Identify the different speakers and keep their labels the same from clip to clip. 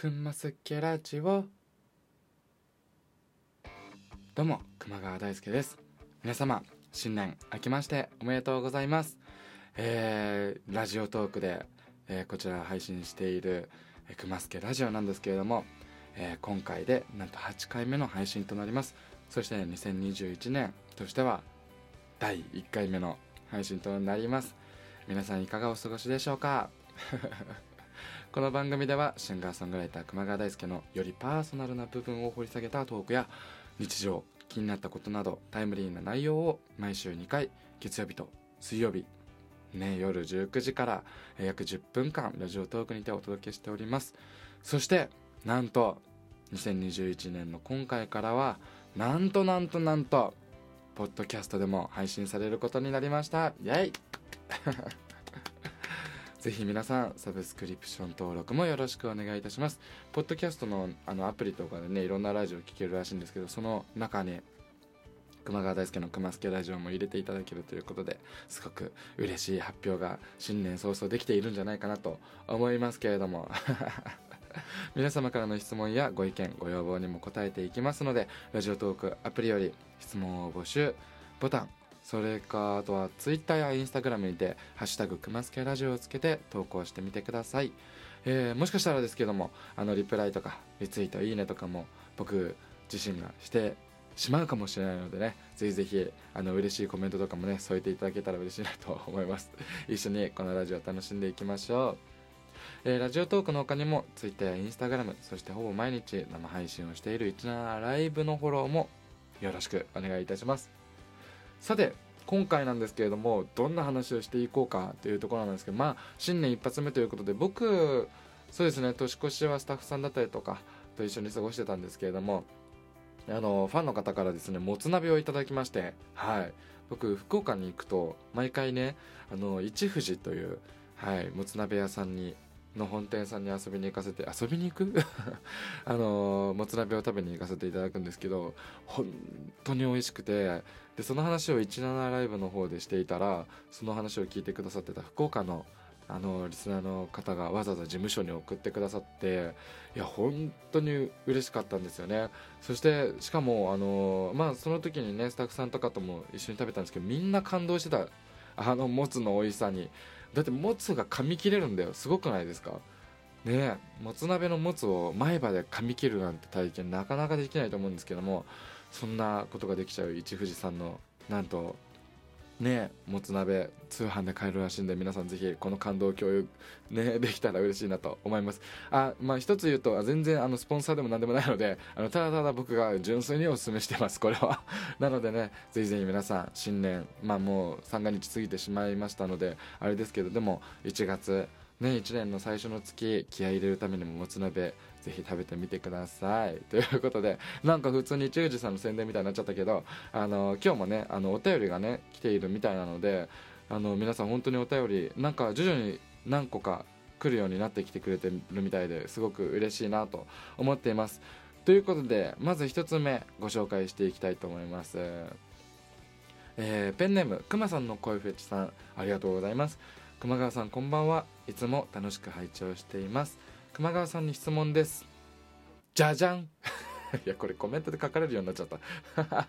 Speaker 1: くんますけラジオ。どうも熊川大輔です。皆様新年明けましておめでとうございます。えー、ラジオトークで、えー、こちら配信している「くますけラジオ」なんですけれども、えー、今回でなんと8回目の配信となります。そして2021年としては第1回目の配信となります。皆さんいかがお過ごしでしょうか？この番組ではシンガーソングライター熊川大輔のよりパーソナルな部分を掘り下げたトークや日常気になったことなどタイムリーな内容を毎週2回月曜日と水曜日ね、夜19時から 約10分間ラジオトークにてお届けしております。そしてなんと2021年の今回からはなんとなんとなんとポッドキャストでも配信されることになりました。イェイ！ぜひ皆さんサブスクリプション登録もよろしくお願いいたします。ポッドキャストのあのアプリとかでねいろんなラジオ聴けるらしいんですけどその中に熊川大輔の熊助ラジオも入れていただけるということですごく嬉しい発表が新年早々できているんじゃないかなと思いますけれども。皆様からの質問やご意見ご要望にも答えていきますのでラジオトークアプリより質問を募集ボタンそれかあとは Twitter や Instagram にて「ハッシュタグくますけラジオ」をつけて投稿してみてください、えー、もしかしたらですけどもあのリプライとかリツイートいいねとかも僕自身がしてしまうかもしれないのでねぜひぜひあの嬉しいコメントとかもね添えていただけたら嬉しいなと思います。一緒にこのラジオ楽しんでいきましょう。えー、ラジオトークの他にも Twitter や Instagram そしてほぼ毎日生配信をしている17ライブのフォローもよろしくお願いいたします。さて今回なんですけれどもどんな話をしていこうかというところなんですけどまあ新年一発目ということで僕そうですね年越しはスタッフさんだったりとかと一緒に過ごしてたんですけれどもあのファンの方からですねもつ鍋をいただきましてはい。僕福岡に行くと毎回ねあの一富士というはいもつ鍋屋さんにの本店さんに遊びに行かせて遊びに行く？あのもつ鍋を食べに行かせていただくんですけど本当に美味しくてでその話を17ライブの方でしていたらその話を聞いてくださってた福岡のあのリスナーの方がわざわざ事務所に送ってくださっていや本当に嬉しかったんですよね。そしてしかもあのまあその時にねスタッフさんとかとも一緒に食べたんですけどみんな感動してた。あのもつの美味しさに。だってもつが噛み切れるんだよ。すごくないですか？ねもつ鍋のもつを前歯で噛み切るなんて体験なかなかできないと思うんですけどもそんなことができちゃう一富士さんのなんとねもつ鍋通販で買えるらしいんで皆さんぜひこの感動を共有ねできたら嬉しいなと思います。あまあ一つ言うと全然あのスポンサーでも何でもないのであのただただ僕が純粋にお勧めしてますこれは。なのでねぜひぜひ皆さん新年まあもう三が日過ぎてしまいましたのであれですけどでも1月ね1年の最初の月気合い入れるためにももつ鍋ぜひ食べてみてください。ということでなんか普通に中治さんの宣伝みたいになっちゃったけどあの今日もねあのお便りがね来ているみたいなのであの皆さん本当にお便りなんか徐々に何個か来るようになってきてくれてるみたいですごく嬉しいなと思っています。ということでまず1つ目ご紹介していきたいと思います。えー、ペンネームくまさんの声フェチさんありがとうございます。熊川さんこんばんは。いつも楽しく拝聴しています。熊川さんに質問です。じゃじゃん。いやこれコメントで書かれるようになっちゃった。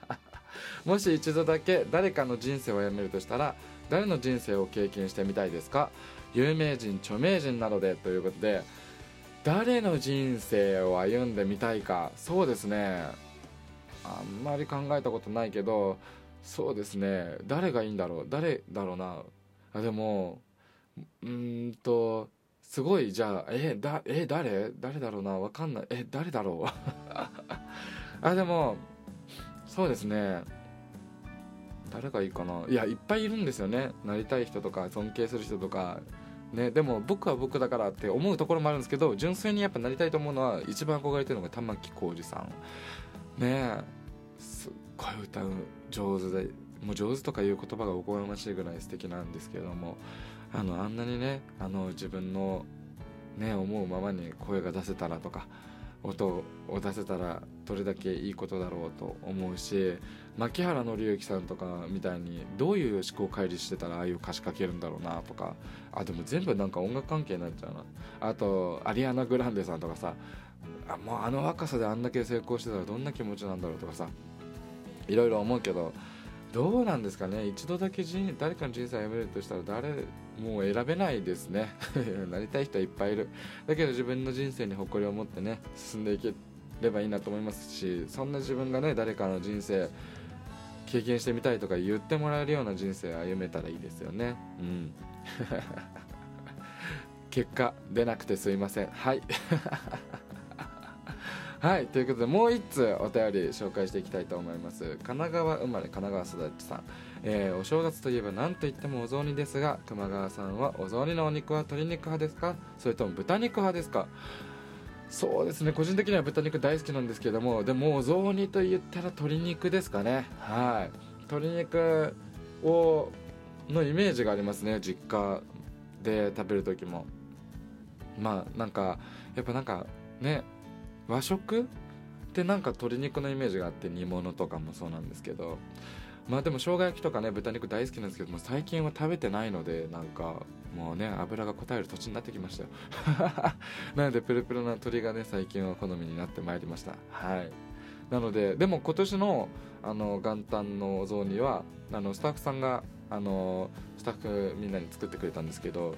Speaker 1: もし一度だけ誰かの人生をやめるとしたら誰の人生を経験してみたいですか？有名人著名人などでということで誰の人生を歩んでみたいか？そうですね。あんまり考えたことないけどそうですね。誰がいいんだろう？誰だろうな？あでもうんとすごいじゃあえだえ誰？誰だろうな？わかんない。え誰だろう？あでもそうですね。誰がいいかな？いやいっぱいいるんですよね。なりたい人とか尊敬する人とか。ねでも僕は僕だからって思うところもあるんですけど純粋にやっぱなりたいと思うのは一番憧れてるのが玉置浩二さん。ねえすっごい歌う上手でもう上手とかいう言葉がおこがましいぐらい素敵なんですけれども。あのあんなにねあの自分のね思うままに声が出せたらとか音を出せたらどれだけいいことだろうと思うし牧原紀之さんとかみたいにどういう思考回路してたらああいう歌詞書けるんだろうなとかあでも全部なんか音楽関係になっちゃうな。あとアリアナ・グランデさんとかさあもうあの若さであんだけ成功してたらどんな気持ちなんだろうとかさいろいろ思うけどどうなんですかね？一度だけ人誰かの人生を歩めるとしたら誰もう選べないですね。なりたい人はいっぱいいる。だけど自分の人生に誇りを持ってね進んでいければいいなと思いますしそんな自分がね誰かの人生経験してみたいとか言ってもらえるような人生を歩めたらいいですよね。うん。結果出なくてすいません。はい。はいということでもう1通お便り紹介していきたいと思います。神奈川生まれ神奈川育ちさん、えー、お正月といえば何といってもお雑煮ですが熊川さんはお雑煮のお肉は鶏肉派ですか？それとも豚肉派ですか？そうですね個人的には豚肉大好きなんですけどもでもお雑煮と言ったら鶏肉ですかね。はい。鶏肉をのイメージがありますね実家で食べる時も。まあなんかやっぱなんかね和食？ってなんか鶏肉のイメージがあって煮物とかもそうなんですけど。まあでも生姜焼きとかね豚肉大好きなんですけども最近は食べてないのでなんかもうね油が答える土地になってきましたよ。なのでプルプルな鶏がね最近は好みになってまいりました。はい。なのででも今年のあの元旦のお雑煮はあのスタッフさんがあのスタッフみんなに作ってくれたんですけど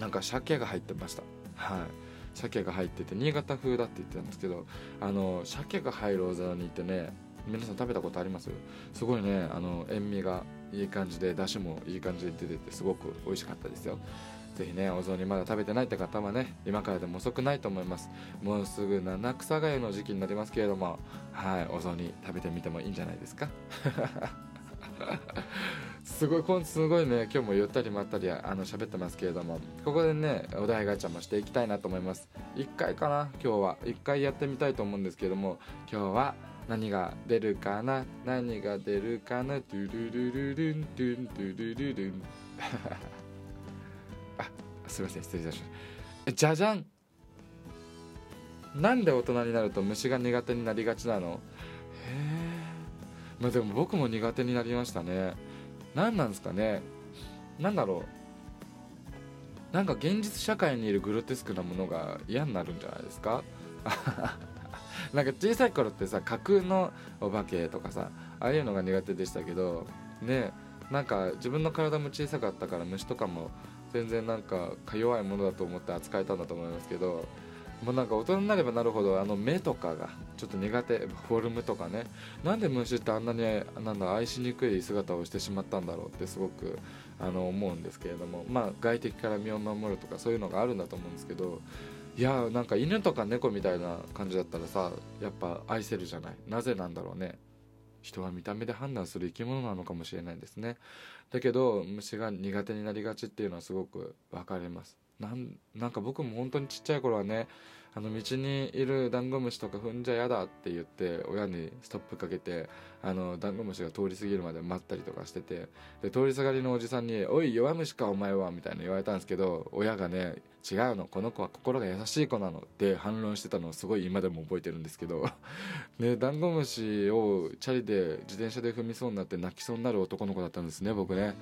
Speaker 1: なんか鮭が入ってました。はい。鮭が入ってて新潟風だって言ってたんですけどあの鮭が入るお皿にってね皆さん食べたことあります？すごいねあの塩味がいい感じでだしもいい感じで出ててすごく美味しかったですよ。ぜひねお雑煮まだ食べてないって方はね今からでも遅くないと思います。もうすぐ七草がゆの時期になりますけれどもはいお雑煮食べてみてもいいんじゃないですか？すごいこんすごいね今日もゆったりまったりあの喋ってますけれどもここでねお題ガチャもしていきたいなと思います。1回かな今日は。1回やってみたいと思うんですけれども今日は何が出るかな何が出るかなトゥルルルルントゥントゥルルルン。あすいません失礼いたしました。じゃじゃんなんで大人になると虫が苦手になりがちなの？へえまあでも僕も苦手になりましたね。何なんですかね。何だろう。なんか現実社会にいるグロテスクなものが嫌になるんじゃないですか。なんか小さい頃ってさ架空のお化けとかさああいうのが苦手でしたけどねなんか自分の体も小さかったから虫とかも全然なんかか弱いものだと思って扱えたんだと思いますけどもうなんか大人になればなるほどあの目とかがちょっと苦手フォルムとかね。なんで虫ってあんなになんだ愛しにくい姿をしてしまったんだろうってすごくあの思うんですけれども。まあ外敵から身を守るとかそういうのがあるんだと思うんですけど。いやなんか犬とか猫みたいな感じだったらさやっぱ愛せるじゃない。なぜなんだろうね。人は見た目で判断する生き物なのかもしれないですね。だけど虫が苦手になりがちっていうのはすごく分かります。なんなんか僕も本当にちっちゃい頃はねあの道にいるダンゴムシとか踏んじゃやだって言って親にストップかけてあのダンゴムシが通り過ぎるまで待ったりとかしててで通り下がりのおじさんに「おい弱虫かお前は」みたいな言われたんですけど親がね違うのこの子は心が優しい子なのって反論してたのをすごい今でも覚えてるんですけど ねダンゴムシをチャリで自転車で踏みそうになって泣きそうになる男の子だったんですね僕ね。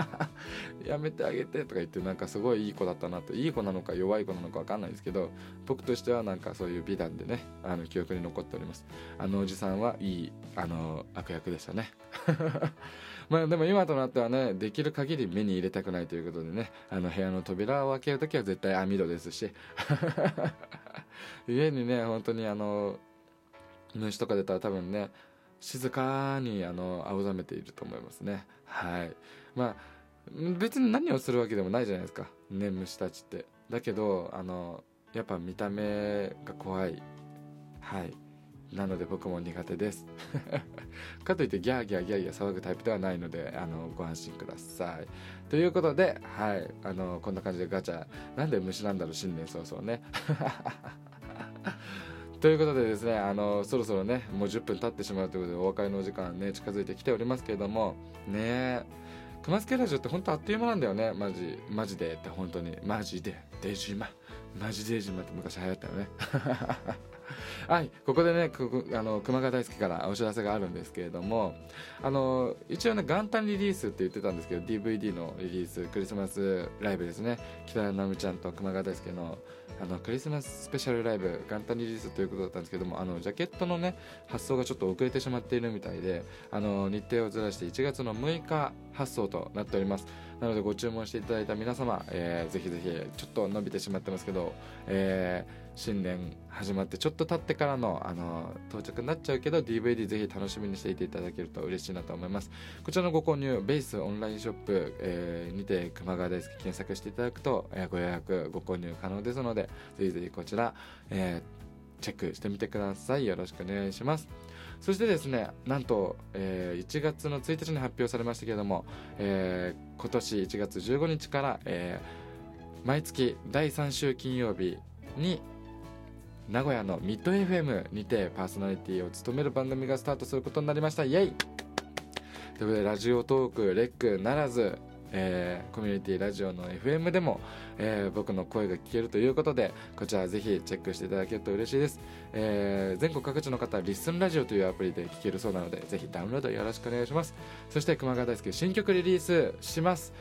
Speaker 1: やめてあげてとか言ってなんかすごいいい子だったなと。いい子なのか弱い子なのか分かんないですけど僕としてはなんかそういう美談でねあの記憶に残っております。あのおじさんはいいあの悪役でしたね。まあでも今となってはねできる限り目に入れたくないということでねあの部屋の扉を開ける時は絶対網戸ですし。家にね本当にあの虫とか出たら多分ね静かにあの青ざめていると思いますね。はい。まあ別に何をするわけでもないじゃないですか。ね虫たちって。だけどあのやっぱ見た目が怖い。はい。なので僕も苦手です。かといってギャーギャーギャーギャー騒ぐタイプではないのであのご安心ください。ということではい。あのこんな感じでガチャ。なんで虫なんだろう新年早々ね。ということでですねあのそろそろねもう10分経ってしまうということでお別れのお時間ね近づいてきておりますけれども。ねえ。熊助ラジオって本当あっという間なんだよね。マジマジでって本当に。マジで出島。ママジデジマって昔流行ったよね。はいここでねここあの熊川大輔からお知らせがあるんですけれどもあの一応ね元旦リリースって言ってたんですけど DVD のリリースクリスマスライブですね。北谷直美ちゃんと熊川大輔のあのクリスマススペシャルライブ元旦リリースということだったんですけどもあのジャケットのね発送がちょっと遅れてしまっているみたいであの日程をずらして1月の6日発送となっております。なのでご注文していただいた皆様、えー、ぜひぜひちょっと伸びてしまってますけど、えー、新年始まってちょっと経ってからのあの到着になっちゃうけど DVD ぜひ楽しみにしていていただけると嬉しいなと思います。こちらのご購入ベースオンラインショップ、えー、にて熊川大輔検索していただくと、えー、ご予約ご購入可能ですのでぜひぜひこちら、えー、チェックしてみてください。よろしくお願いします。そしてですねなんと、えー、1月の1日に発表されましたけれども、えー、今年1月15日から、えー、毎月第3週金曜日に名古屋のミッド FM にてパーソナリティを務める番組がスタートすることになりました。イエイ。ということでラジオトークレックならずえー、コミュニティラジオの FM でも、えー、僕の声が聞けるということでこちらぜひチェックしていただけると嬉しいです、えー、全国各地の方リスンラジオというアプリで聞けるそうなのでぜひダウンロードよろしくお願いします。そして熊川大輔新曲リリースします、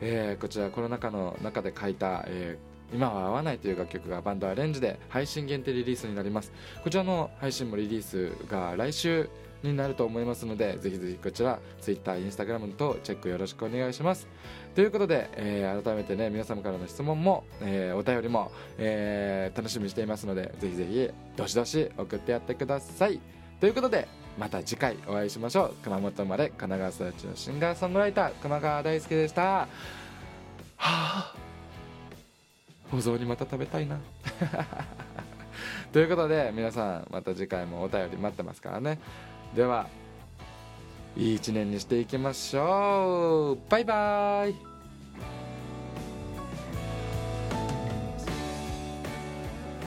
Speaker 1: えー、こちらコロナ禍の中で書いた、えー今は合わないという楽曲がバンドアレンジで配信限定リリースになります。こちらの配信もリリースが来週になると思いますのでぜひぜひこちら Twitter、Instagram とチェックよろしくお願いします。ということで、えー、改めてね皆様からの質問も、えー、お便りも、えー、楽しみにしていますのでぜひぜひどしどし送ってやってください。ということでまた次回お会いしましょう。熊本生まれ神奈川育ちのシンガーソングライター熊川大輔でした。はあお雑煮また食べたいな。ということで皆さんまた次回もお便り待ってますからね。ではいい一年にしていきましょう。バイバーイ。